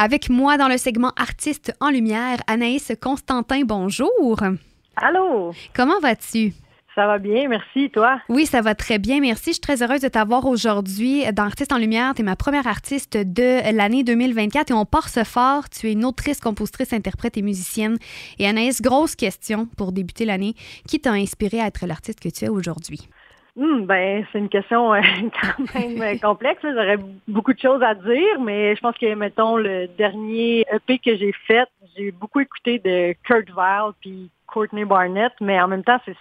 Avec moi dans le segment Artistes en lumière, Anaïs Constantin, bonjour. Allô? Comment vas-tu? Ça va bien, merci. Toi? Oui, ça va très bien, merci. Je suis très heureuse de t'avoir aujourd'hui dans Artistes en Lumière. Tu es ma première artiste de l'année 2024 et on part ce fort. Tu es une autrice, compositrice, interprète et musicienne. Et Anaïs, grosse question pour débuter l'année. Qui t'a inspiré à être l'artiste que tu es aujourd'hui? Hmm, ben, c'est une question euh, quand même euh, complexe. J'aurais beaucoup de choses à dire, mais je pense que, mettons, le dernier EP que j'ai fait, j'ai beaucoup écouté de Kurt Weill puis Courtney Barnett, mais en même temps, c'est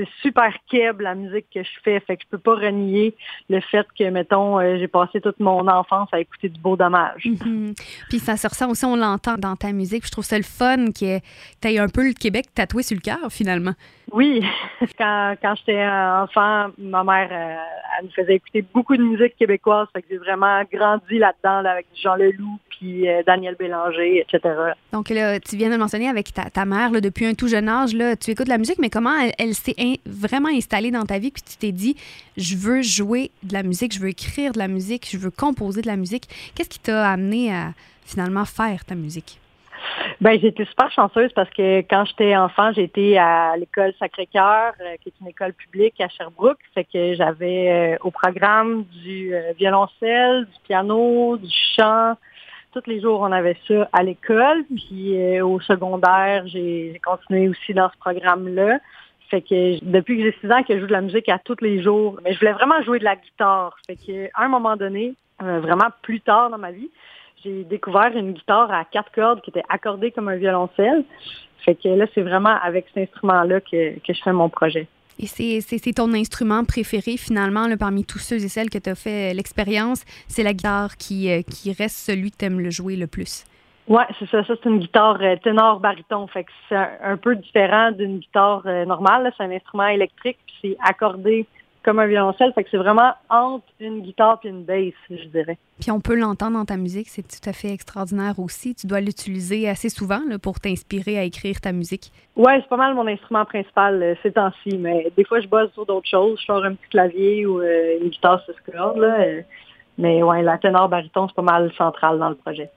c'est super keb la musique que je fais, fait que je peux pas renier le fait que mettons euh, j'ai passé toute mon enfance à écouter du beau dommage. Mhm. Puis ça se ressent aussi, on l'entend dans ta musique. Je trouve ça le fun que tu aies un peu le Québec tatoué sur le cœur finalement. Oui, quand, quand j'étais enfant, ma mère euh, elle nous faisait écouter beaucoup de musique québécoise, fait que j'ai vraiment grandi là-dedans avec Jean Leloup puis euh, Daniel Bélanger, etc. Donc là, tu viens de le mentionner avec ta, ta mère là, depuis un tout jeune âge, là, tu écoutes la musique, mais comment elle, s'est vraiment installée dans ta vie puis tu t'es dit je veux jouer de la musique, je veux écrire de la musique, je veux composer de la musique. Qu'est-ce qui t'a amené à finalement faire ta musique? Ben, j'ai été super chanceuse parce que quand j'étais enfant, j'étais à l'école Sacré-Cœur, euh, qui est une école publique à Sherbrooke. Fait que j'avais euh, au programme du euh, violoncelle, du piano, du chant. Tous les jours, on avait ça à l'école. Puis au secondaire, j'ai continué aussi dans ce programme-là. Fait que depuis que j'ai 6 ans que je joue de la musique à tous les jours, mais je voulais vraiment jouer de la guitare. Fait que à un moment donné, vraiment plus tard dans ma vie, j'ai découvert une guitare à quatre cordes qui était accordée comme un violoncelle. Fait que là, c'est vraiment avec cet instrument-là que, que je fais mon projet. Et c'est ton instrument préféré finalement là, parmi tous ceux et celles que tu as fait l'expérience. C'est la guitare qui, euh, qui reste celui que tu aimes le jouer le plus. Oui, c'est ça. Ça, c'est une guitare euh, ténor-bariton. Fait que c'est un, peu différent d'une guitare euh, normale. C'est un instrument électrique, puis c'est accordé comme un violoncelle. Fait que c'est vraiment entre une guitare et une basse, je dirais. Puis on peut l'entendre dans ta musique, c'est tout à fait extraordinaire aussi. Tu dois l'utiliser assez souvent là, pour t'inspirer à écrire ta musique. Ouais, c'est pas mal mon instrument principal euh, ces temps-ci, mais des fois je bosse sur d'autres choses. Je sors un petit clavier ou euh, une guitare sur cordes. Là, euh, mais ouais, la ténor bariton, c'est pas mal central dans le projet.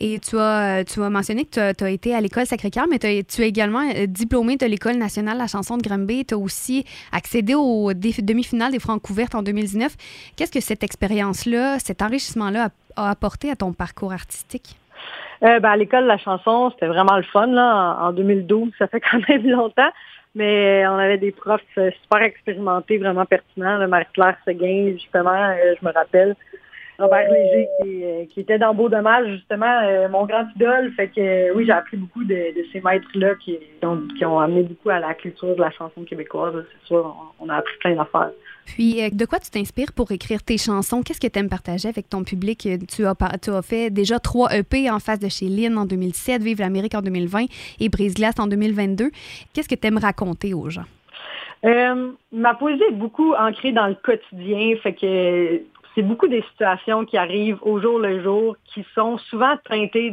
Et tu as, tu as mentionné que tu as, été à l'école Sacré-Cœur, mais tu es également euh, diplômé de l'École nationale de la chanson de Granby. Tu as aussi accédé aux demi-finales des Francs couvertes en 2019. Qu'est-ce que cette expérience-là, cet enrichissement-là a, apporté à ton parcours artistique? Euh, ben, à l'école de la chanson, c'était vraiment le fun là, en, 2012. Ça fait quand même longtemps. Mais on avait des profs euh, super expérimentés, vraiment pertinents. Marie-Claire Seguin, justement, je me rappelle. Robert Léger euh, qui, était dans Beau Dommage, justement, euh, mon grand idole. Fait que euh, oui, j'ai appris beaucoup de, ces maîtres-là qui, ont, amené beaucoup à la culture de la chanson québécoise. C'est sûr, on, a appris plein d'affaires. Puis, de quoi tu t'inspires pour écrire tes chansons? Qu'est-ce que tu aimes partager avec ton public? Tu as, tu as fait déjà trois EP en face de chez Lynn en 2007, Vive l'Amérique en 2020 et Brise-Glace en 2022. Qu'est-ce que tu aimes raconter aux gens? ma poésie est beaucoup ancrée dans le quotidien, fait que c'est beaucoup des situations qui arrivent au jour le jour, qui sont souvent teintées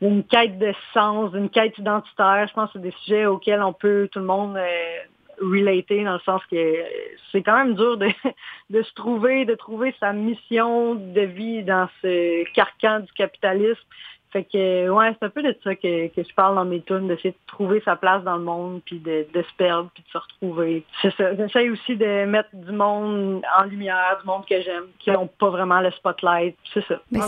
d'une quête de sens, d'une quête identitaire. Je pense que c'est des sujets auxquels on peut tout le monde euh, relater dans le sens que c'est quand même dur de se trouver, de trouver sa mission de vie dans ce carcan du capitalisme. Fait que, ouais, c'est un peu de ça que, que je parle dans mes tunes, d'essayer de trouver sa place dans le monde, puis de, de se perdre, puis de se retrouver. C'est ça. J'essaie aussi de mettre du monde en lumière, du monde que j'aime, qui n'ont pas vraiment le spotlight. C'est ça. Ben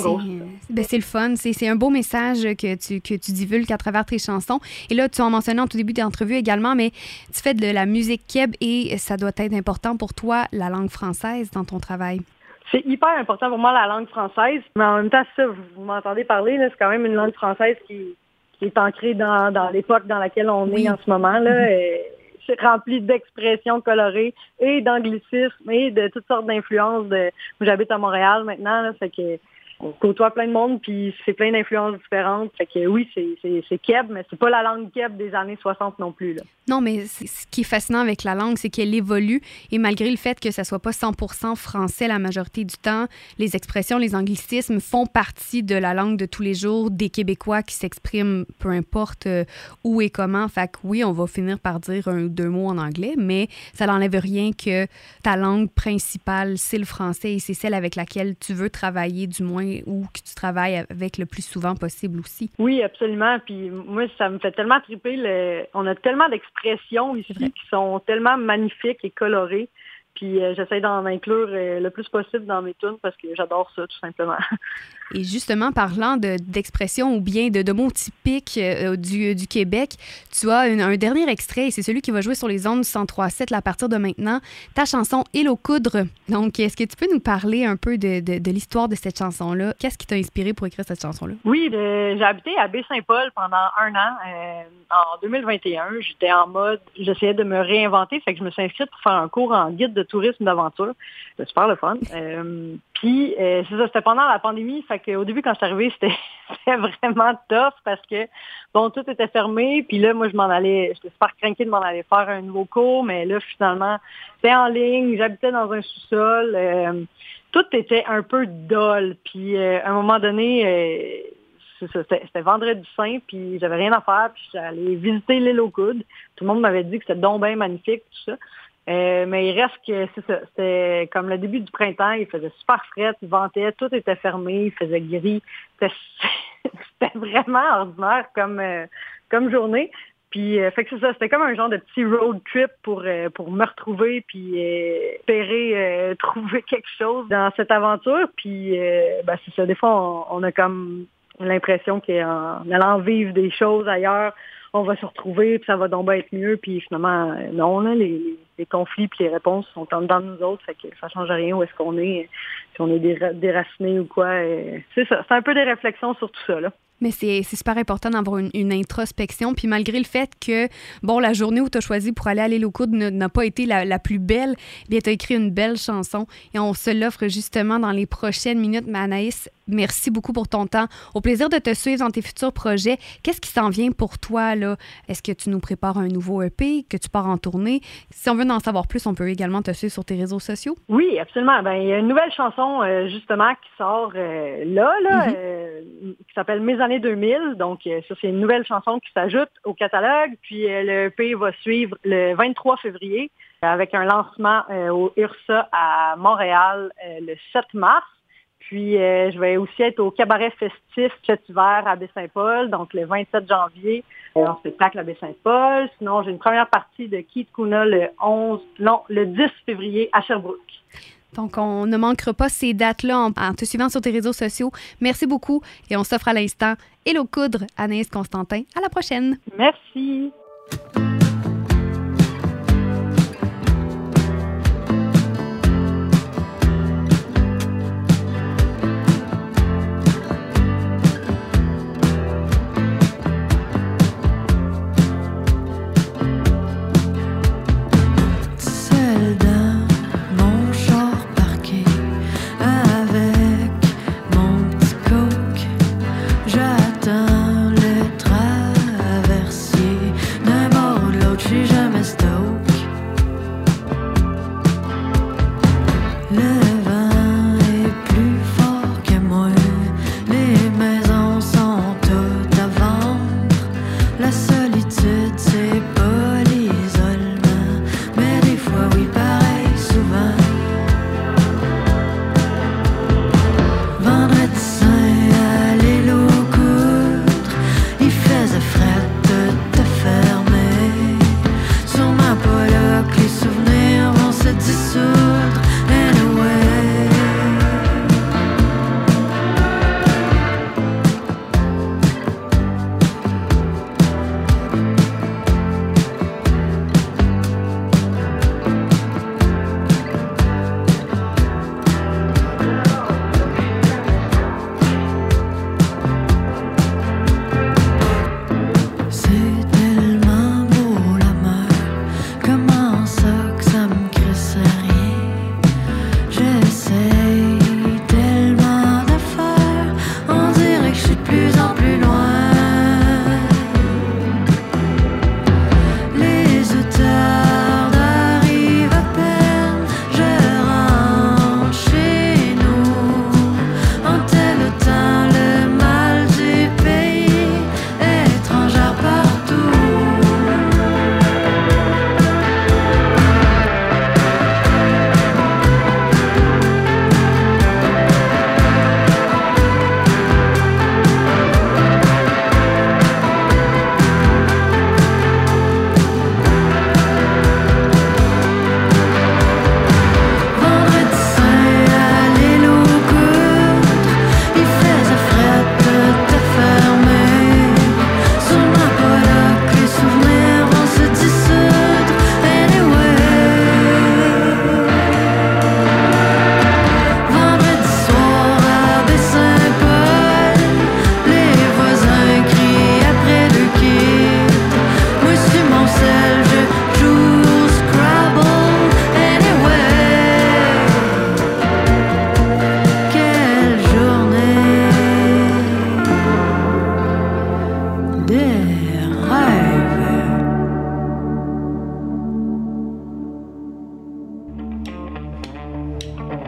ben c'est le fun. C'est un beau message que tu, que tu divulgues à travers tes chansons. Et là, tu en mentionnais en tout début d'entrevue également, mais tu fais de la musique keb et ça doit être important pour toi, la langue française, dans ton travail c'est hyper important pour moi la langue française. Mais en même temps, ça, vous, m'entendez parler, c'est quand même une langue française qui, est ancrée dans, l'époque dans laquelle on est en ce moment. Là. Mm-hmm. C'est rempli d'expressions colorées et d'anglicismes et de toutes sortes d'influences. De... J'habite à Montréal maintenant, là, fait que on côtoie plein de monde, puis c'est plein d'influences différentes. Fait que oui, c'est Keb, mais c'est pas la langue Keb des années 60 non plus. Non, mais ce qui est fascinant avec la langue, c'est qu'elle évolue et malgré le fait que ça soit pas 100% français la majorité du temps, les expressions, les anglicismes font partie de la langue de tous les jours des Québécois qui s'expriment peu importe euh, où et comment. Fait que oui, on va finir par dire un ou deux mots en anglais, mais ça n'enlève rien que ta langue principale, c'est le français et c'est celle avec laquelle tu veux travailler du moins ou que tu travailles avec le plus souvent possible aussi. Oui, absolument. Puis moi, ça me fait tellement triper. Le... On a tellement d'expressions ici qui sont tellement magnifiques et colorées. Puis euh, j'essaie d'en inclure euh, le plus possible dans mes tunes parce que j'adore ça, tout simplement. Et justement, parlant d'expression ou bien de, mots typiques euh, du, du, Québec, tu as un dernier extrait et c'est celui qui va jouer sur les ondes 103.7 à partir de maintenant, ta chanson « Hello coudre ». Donc, est-ce que tu peux nous parler un peu de, de, l'histoire de cette chanson-là? Qu'est-ce qui t'a inspiré pour écrire cette chanson-là? Oui, j'ai habité à Baie-Saint-Paul pendant un an. en 2021, j'étais en mode, j'essayais de me réinventer, fait que je me suis inscrite pour faire un cours en guide de tourisme d'aventure. Super le fun. Euh, puis, euh, c'est ça, c'était pendant la pandémie. Fait qu'au début, quand je suis arrivée, c'était vraiment tough parce que, bon, tout était fermé. Puis là, moi, je m'en allais, j'étais super craquée de m'en aller faire un nouveau cours. Mais là, finalement, c'était en ligne. J'habitais dans un sous-sol. Euh, tout était un peu dol. Puis, à un moment donné, c'était vendredi saint, puis j'avais rien à faire, puis j'allais visiter l'île aux coudes. Tout le monde m'avait dit que c'était donc bien magnifique, tout ça. Euh, mais il reste que c'est ça. C'était comme le début du printemps, il faisait super frais, il ventait, tout était fermé, il faisait gris. C'était vraiment ordinaire comme, euh, comme journée. Puis euh, fait que c'est ça, c'était comme un genre de petit road trip pour pour me retrouver puis espérer trouver quelque chose dans cette aventure. Puis ben, c'est ça, des fois on, on a comme l'impression qu'en allant vivre des choses ailleurs, on va se retrouver, puis ça va donc être mieux. Puis finalement, non, là, les, les conflits puis les réponses sont en dedans de nous autres, fait que ça change rien où est-ce qu'on est, si on est déraciné ou quoi. C'est ça, c'est un peu des réflexions sur tout ça, là. Mais c'est super important d'avoir une, introspection. Puis malgré le fait que, bon, la journée où tu as choisi pour aller à l'île n'a pas été la, plus belle, bien, tu as écrit une belle chanson et on se l'offre justement dans les prochaines minutes. Mais Anaïs, merci beaucoup pour ton temps. Au plaisir de te suivre dans tes futurs projets. Qu'est-ce qui s'en vient pour toi, là? Est-ce que tu nous prépares un nouveau EP, que tu pars en tournée? En savoir plus, on peut également te suivre sur tes réseaux sociaux. Oui, absolument. Ben, il y a une nouvelle chanson, euh, justement, qui sort euh, là, là mm-hmm. euh, qui s'appelle Mes années 2000. Donc, ça, c'est une nouvelle chanson qui s'ajoute au catalogue. Puis, le EP va suivre le 23 février avec un lancement au URSA à Montréal le 7 mars. Puis, je vais aussi être au cabaret festif cet hiver à Baie-Saint-Paul, donc le 27 janvier, en spectacle à Baie-Saint-Paul. Sinon, j'ai une première partie de Keith Kuna le 11, non, le 10 février à Sherbrooke. Donc, on ne manquera pas ces dates-là en, te suivant sur tes réseaux sociaux. Merci beaucoup et on s'offre à l'instant Hello Coudre, Anaïs Constantin. À la prochaine. Merci.